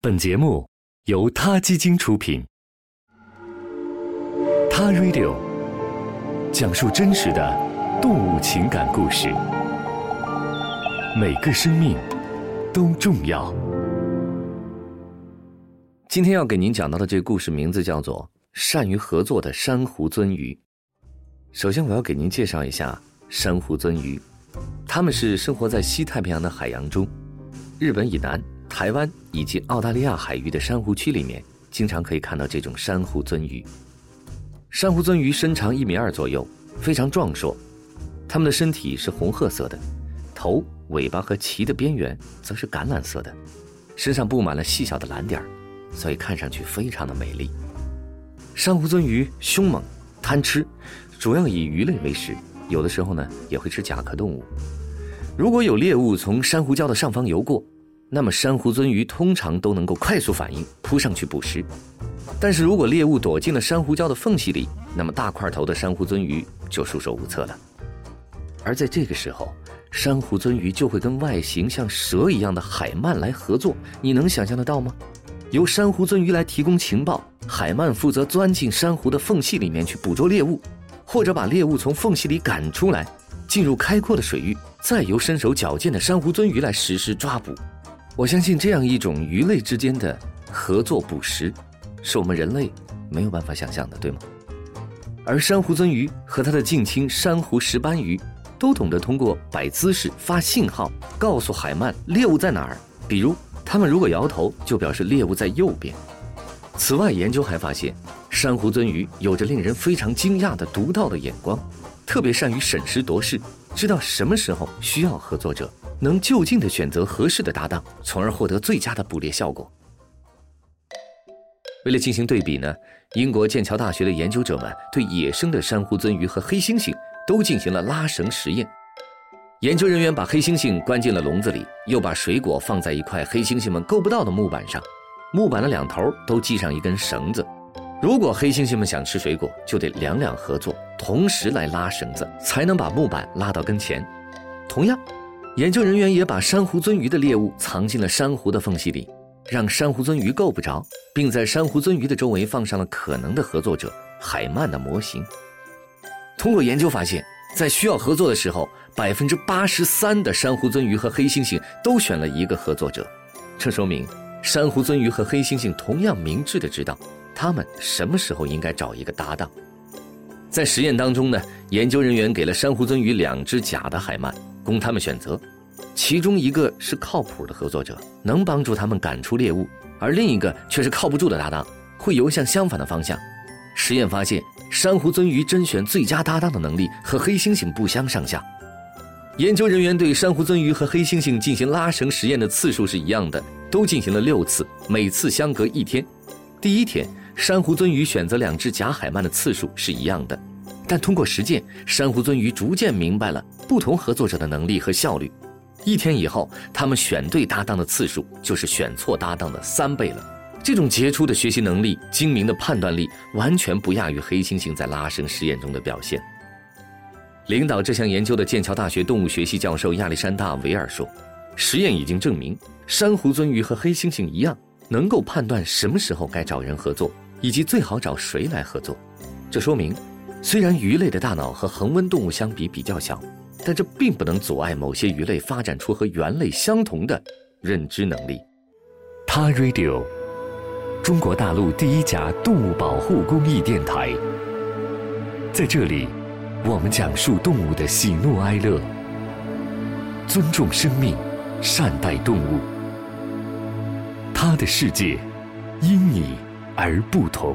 本节目由他基金出品，《他 Radio》讲述真实的动物情感故事，每个生命都重要。今天要给您讲到的这个故事名字叫做《善于合作的珊瑚鳟鱼》。首先，我要给您介绍一下珊瑚鳟鱼，它们是生活在西太平洋的海洋中，日本以南。台湾以及澳大利亚海域的珊瑚区里面，经常可以看到这种珊瑚鳟鱼。珊瑚鳟鱼身长一米二左右，非常壮硕。它们的身体是红褐色的，头、尾巴和鳍的边缘则是橄榄色的，身上布满了细小的蓝点儿，所以看上去非常的美丽。珊瑚鳟鱼凶猛、贪吃，主要以鱼类为食，有的时候呢也会吃甲壳动物。如果有猎物从珊瑚礁的上方游过，那么珊瑚鳟鱼通常都能够快速反应，扑上去捕食。但是如果猎物躲进了珊瑚礁的缝隙里，那么大块头的珊瑚鳟鱼就束手无策了。而在这个时候，珊瑚鳟鱼就会跟外形像蛇一样的海鳗来合作。你能想象得到吗？由珊瑚鳟鱼来提供情报，海鳗负责钻进珊瑚的缝隙里面去捕捉猎物，或者把猎物从缝隙里赶出来，进入开阔的水域，再由身手矫健的珊瑚鳟鱼来实施抓捕。我相信这样一种鱼类之间的合作捕食，是我们人类没有办法想象的，对吗？而珊瑚鳟鱼和它的近亲珊瑚石斑鱼，都懂得通过摆姿势、发信号，告诉海鳗猎物在哪儿。比如，它们如果摇头，就表示猎物在右边。此外，研究还发现，珊瑚鳟鱼有着令人非常惊讶的独到的眼光，特别善于审时度势，知道什么时候需要合作者。能就近的选择合适的搭档，从而获得最佳的捕猎效果。为了进行对比呢，英国剑桥大学的研究者们对野生的珊瑚鳟鱼和黑猩猩都进行了拉绳实验。研究人员把黑猩猩关进了笼子里，又把水果放在一块黑猩猩们够不到的木板上，木板的两头都系上一根绳子。如果黑猩猩们想吃水果，就得两两合作，同时来拉绳子，才能把木板拉到跟前。同样。研究人员也把珊瑚鳟鱼的猎物藏进了珊瑚的缝隙里，让珊瑚鳟鱼够不着，并在珊瑚鳟鱼的周围放上了可能的合作者海鳗的模型。通过研究发现，在需要合作的时候，百分之八十三的珊瑚鳟鱼和黑猩猩都选了一个合作者，这说明珊瑚鳟鱼和黑猩猩同样明智的知道，他们什么时候应该找一个搭档。在实验当中呢，研究人员给了珊瑚鳟鱼两只假的海鳗。供他们选择，其中一个是靠谱的合作者，能帮助他们赶出猎物；而另一个却是靠不住的搭档，会游向相反的方向。实验发现，珊瑚鳟鱼甄选最佳搭档的能力和黑猩猩不相上下。研究人员对珊瑚鳟鱼和黑猩猩进行拉绳实验的次数是一样的，都进行了六次，每次相隔一天。第一天，珊瑚鳟鱼选择两只假海鳗的次数是一样的。但通过实践，珊瑚鳟鱼逐渐明白了不同合作者的能力和效率。一天以后，他们选对搭档的次数就是选错搭档的三倍了。这种杰出的学习能力、精明的判断力，完全不亚于黑猩猩在拉绳实验中的表现。领导这项研究的剑桥大学动物学系教授亚历山大·维尔说：“实验已经证明，珊瑚鳟鱼和黑猩猩一样，能够判断什么时候该找人合作，以及最好找谁来合作。这说明。”虽然鱼类的大脑和恒温动物相比比较小，但这并不能阻碍某些鱼类发展出和猿类相同的认知能力。他 Radio，中国大陆第一家动物保护公益电台，在这里，我们讲述动物的喜怒哀乐，尊重生命，善待动物。他的世界，因你而不同。